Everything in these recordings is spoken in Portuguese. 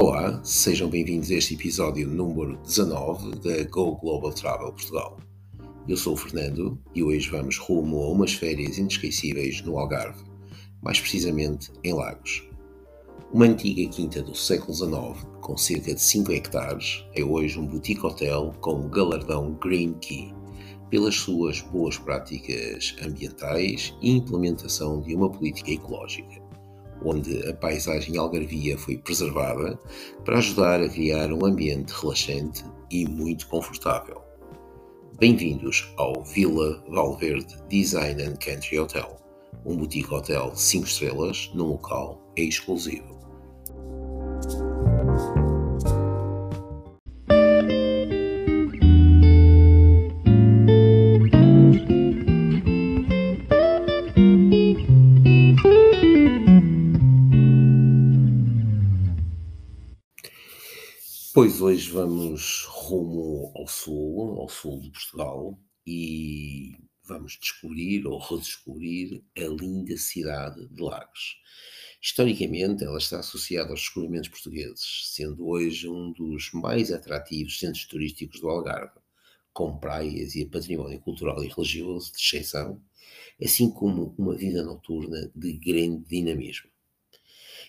Olá, sejam bem-vindos a este episódio número 19 da Go Global Travel Portugal. Eu sou o Fernando e hoje vamos rumo a umas férias inesquecíveis no Algarve, mais precisamente em Lagos. Uma antiga quinta do século XIX, com cerca de 5 hectares, é hoje um boutique hotel com o galardão Green Key, pelas suas boas práticas ambientais e implementação de uma política ecológica onde a paisagem algarvia foi preservada para ajudar a criar um ambiente relaxante e muito confortável. Bem-vindos ao Vila Valverde Design and Country Hotel, um boutique hotel 5 estrelas num local exclusivo. Pois hoje vamos rumo ao sul, ao sul de Portugal, e vamos descobrir ou redescobrir a linda cidade de Lagos. Historicamente, ela está associada aos descobrimentos portugueses, sendo hoje um dos mais atrativos centros turísticos do Algarve, com praias e património cultural e religioso de exceção, assim como uma vida noturna de grande dinamismo.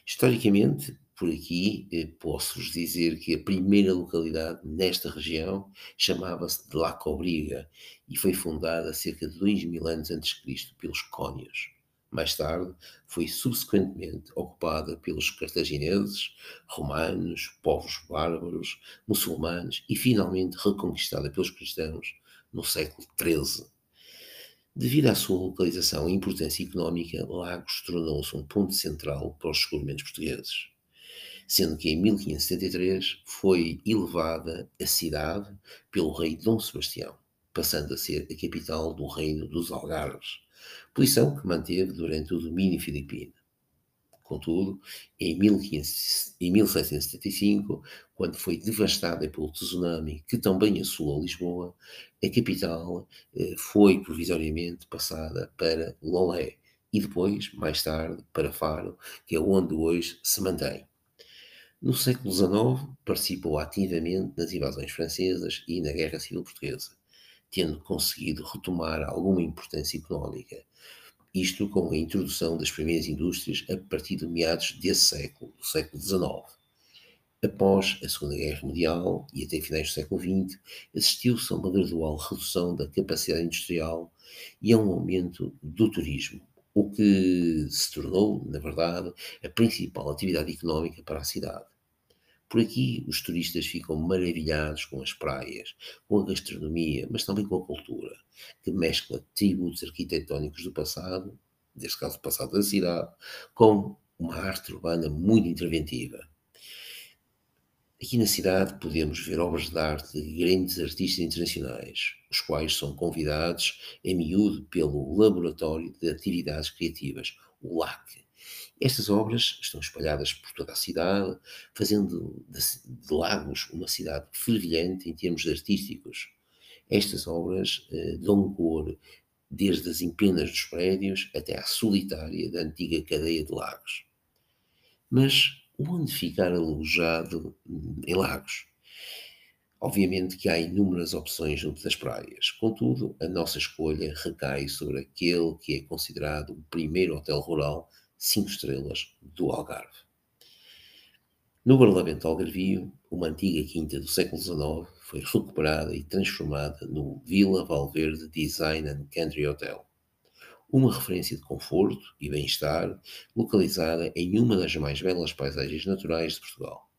Historicamente, por aqui, eh, posso-vos dizer que a primeira localidade nesta região chamava-se de La Cobriga e foi fundada cerca de 2 mil anos antes de Cristo pelos cônios. Mais tarde, foi subsequentemente ocupada pelos cartagineses, romanos, povos bárbaros, muçulmanos e finalmente reconquistada pelos cristãos no século XIII. Devido à sua localização e importância económica, Lagos tornou-se um ponto central para os descobrimentos portugueses sendo que em 1573 foi elevada a cidade pelo rei Dom Sebastião, passando a ser a capital do reino dos Algarves, posição que manteve durante o domínio filipino. Contudo, em, 15, em 1775, quando foi devastada pelo tsunami que também assolou Lisboa, a capital eh, foi provisoriamente passada para Lolé e depois, mais tarde, para Faro, que é onde hoje se mantém. No século XIX, participou ativamente nas invasões francesas e na Guerra Civil Portuguesa, tendo conseguido retomar alguma importância económica, isto com a introdução das primeiras indústrias a partir de meados desse século, do século XIX. Após a Segunda Guerra Mundial e até finais do século XX, assistiu-se a uma gradual redução da capacidade industrial e a um aumento do turismo, o que se tornou, na verdade, a principal atividade económica para a cidade. Por aqui, os turistas ficam maravilhados com as praias, com a gastronomia, mas também com a cultura, que mescla tributos arquitetónicos do passado, neste caso do passado da cidade, com uma arte urbana muito interventiva. Aqui na cidade podemos ver obras de arte de grandes artistas internacionais, os quais são convidados a miúdo pelo Laboratório de Atividades Criativas, o LAC. Estas obras estão espalhadas por toda a cidade, fazendo de, Lagos uma cidade fervilhante em termos artísticos. Estas obras eh, dão cor desde as empenas dos prédios até à solitária da antiga cadeia de lagos. Mas onde ficar alojado em Lagos? Obviamente que há inúmeras opções junto das praias, contudo, a nossa escolha recai sobre aquele que é considerado o primeiro hotel rural 5 estrelas do Algarve. No Parlamento Algarvio, uma antiga quinta do século XIX foi recuperada e transformada no Vila Valverde Design and Country Hotel, uma referência de conforto e bem-estar localizada em uma das mais belas paisagens naturais de Portugal.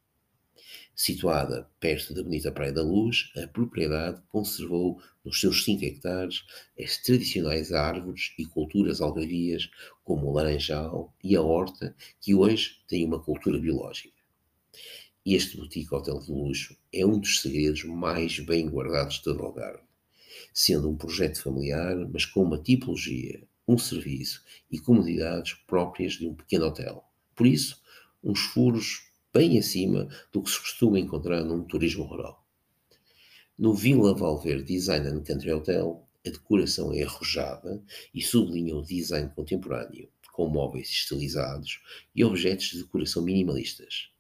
Situada perto da bonita Praia da Luz, a propriedade conservou nos seus 5 hectares as tradicionais árvores e culturas algarvias, como o laranjal e a horta, que hoje têm uma cultura biológica. Este boutique hotel de luxo é um dos segredos mais bem guardados de todo o Algarve, sendo um projeto familiar, mas com uma tipologia, um serviço e comodidades próprias de um pequeno hotel. Por isso, uns furos bem acima do que se costuma encontrar num turismo rural. No Vila Valverde Design and Country Hotel, a decoração é arrojada e sublinha o design contemporâneo, com móveis estilizados e objetos de decoração minimalistas.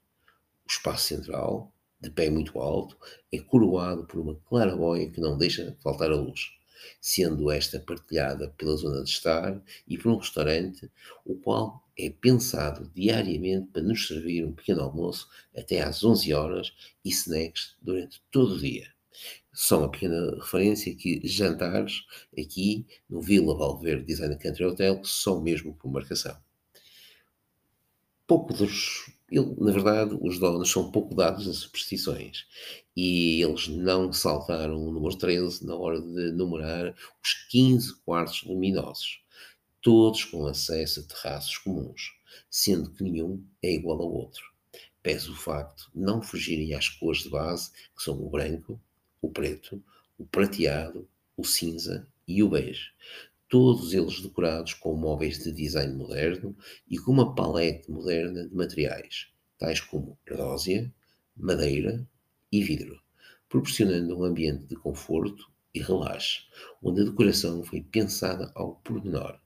O espaço central, de pé muito alto, é coroado por uma claraboia que não deixa faltar a luz, sendo esta partilhada pela zona de estar e por um restaurante, o qual é pensado diariamente para nos servir um pequeno almoço até às 11 horas e snacks durante todo o dia. Só uma pequena referência que jantares aqui no Vila Valverde Design Country Hotel são mesmo por marcação. Pouco dos ele, na verdade, os donos são pouco dados a superstições e eles não saltaram o número 13 na hora de numerar os 15 quartos luminosos, todos com acesso a terraços comuns, sendo que nenhum é igual ao outro. Pese o facto de não fugirem às cores de base, que são o branco, o preto, o prateado, o cinza e o bege, todos eles decorados com móveis de design moderno e com uma palete moderna de materiais, tais como ardósia, madeira e vidro, proporcionando um ambiente de conforto e relaxe, onde a decoração foi pensada ao pormenor.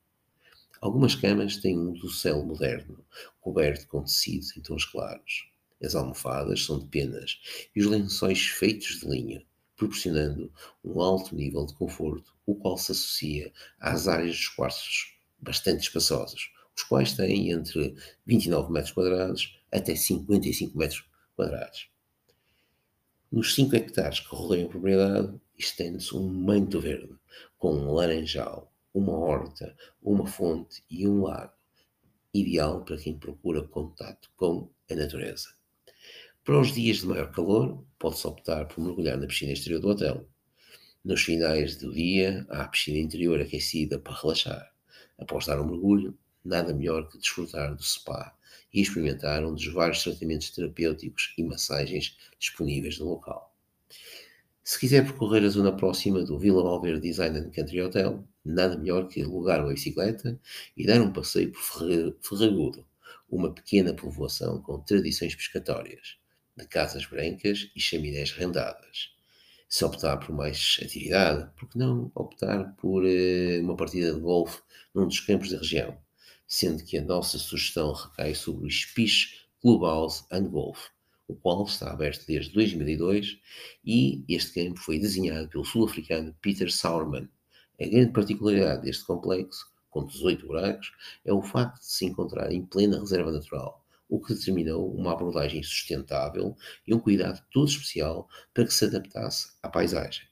Algumas camas têm um dossel moderno, coberto com tecidos em tons claros. As almofadas são de penas e os lençóis feitos de linha, proporcionando um alto nível de conforto, o qual se associa às áreas dos quartos bastante espaçosos, os quais têm entre 29 metros quadrados até 55 metros quadrados. Nos 5 hectares que rodeiam a propriedade, estende-se um manto verde, com um laranjal, uma horta, uma fonte e um lago, ideal para quem procura contato com a natureza. Para os dias de maior calor, pode-se optar por mergulhar na piscina exterior do hotel. Nos finais do dia, há a piscina interior aquecida para relaxar. Após dar um mergulho, nada melhor que desfrutar do spa e experimentar um dos vários tratamentos terapêuticos e massagens disponíveis no local. Se quiser percorrer a zona próxima do Vila Valverde Design and Country Hotel, nada melhor que alugar uma bicicleta e dar um passeio por Ferragudo, uma pequena povoação com tradições pescatórias de casas brancas e chaminés rendadas. Se optar por mais atividade, por que não optar por uh, uma partida de golfe num dos campos da região? Sendo que a nossa sugestão recai sobre o Spish Clubhouse and Golf, o qual está aberto desde 2002 e este campo foi desenhado pelo sul-africano Peter Sauerman. A grande particularidade deste complexo, com 18 buracos, é o facto de se encontrar em plena reserva natural o que determinou uma abordagem sustentável e um cuidado todo especial para que se adaptasse à paisagem.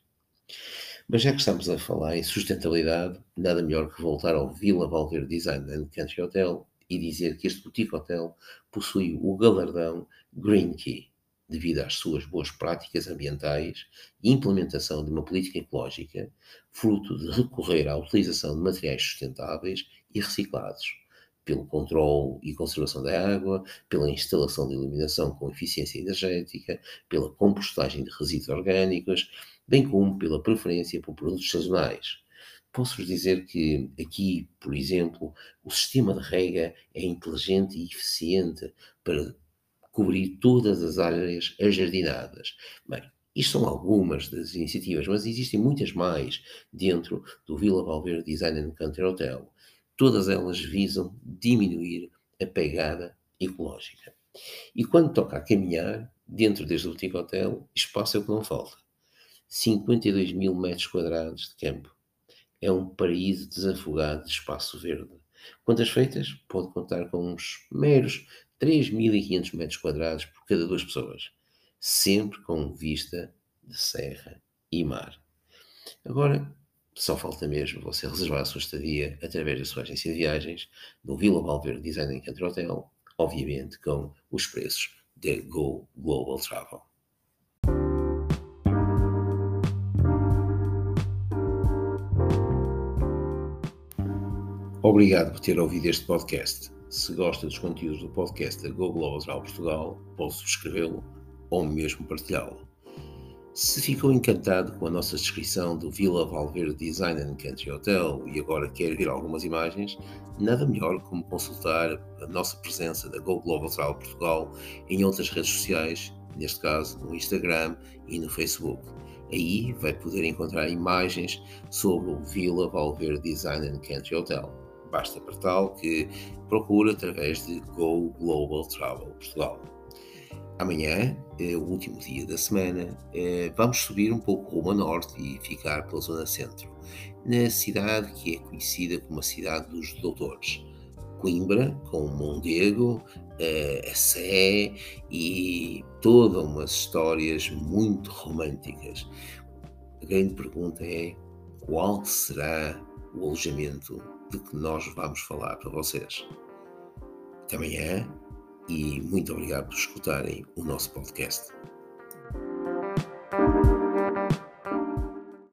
Mas já que estamos a falar em sustentabilidade, nada melhor que voltar ao Vila Valverde Design and Country Hotel e dizer que este boutique hotel possui o galardão Green Key, devido às suas boas práticas ambientais e implementação de uma política ecológica, fruto de recorrer à utilização de materiais sustentáveis e reciclados, pelo controle e conservação da água, pela instalação de iluminação com eficiência energética, pela compostagem de resíduos orgânicos, bem como pela preferência por produtos sazonais. Posso-vos dizer que aqui, por exemplo, o sistema de rega é inteligente e eficiente para cobrir todas as áreas ajardinadas. Bem, isto são algumas das iniciativas, mas existem muitas mais dentro do Vila Valverde Design and Country Hotel todas elas visam diminuir a pegada ecológica. E quando toca a caminhar, dentro deste boutique hotel, espaço é o que não falta. 52 mil metros quadrados de campo. É um paraíso desafogado de espaço verde. Quantas feitas? Pode contar com uns meros 3.500 metros quadrados por cada duas pessoas. Sempre com vista de serra e mar. Agora, só falta mesmo você reservar a sua estadia através da sua agência de viagens no Vila Valverde Design Country Hotel, obviamente com os preços da Go Global Travel. Obrigado por ter ouvido este podcast. Se gosta dos conteúdos do podcast da Go Global Travel Portugal, pode subscrevê-lo ou mesmo partilhá-lo. Se ficou encantado com a nossa descrição do Vila Valverde Design and Country Hotel e agora quer ver algumas imagens, nada melhor como consultar a nossa presença da Go Global Travel Portugal em outras redes sociais, neste caso no Instagram e no Facebook. Aí vai poder encontrar imagens sobre o Vila Valverde Design and Country Hotel. Basta para tal que procure através de Go Global Travel Portugal. Amanhã, é o último dia da semana, eh, vamos subir um pouco rumo a norte e ficar pela zona centro, na cidade que é conhecida como a cidade dos doutores. Coimbra, com Mondego, eh, a Sé e todas umas histórias muito românticas. A grande pergunta é qual será o alojamento de que nós vamos falar para vocês. Até amanhã e muito obrigado por escutarem o nosso podcast.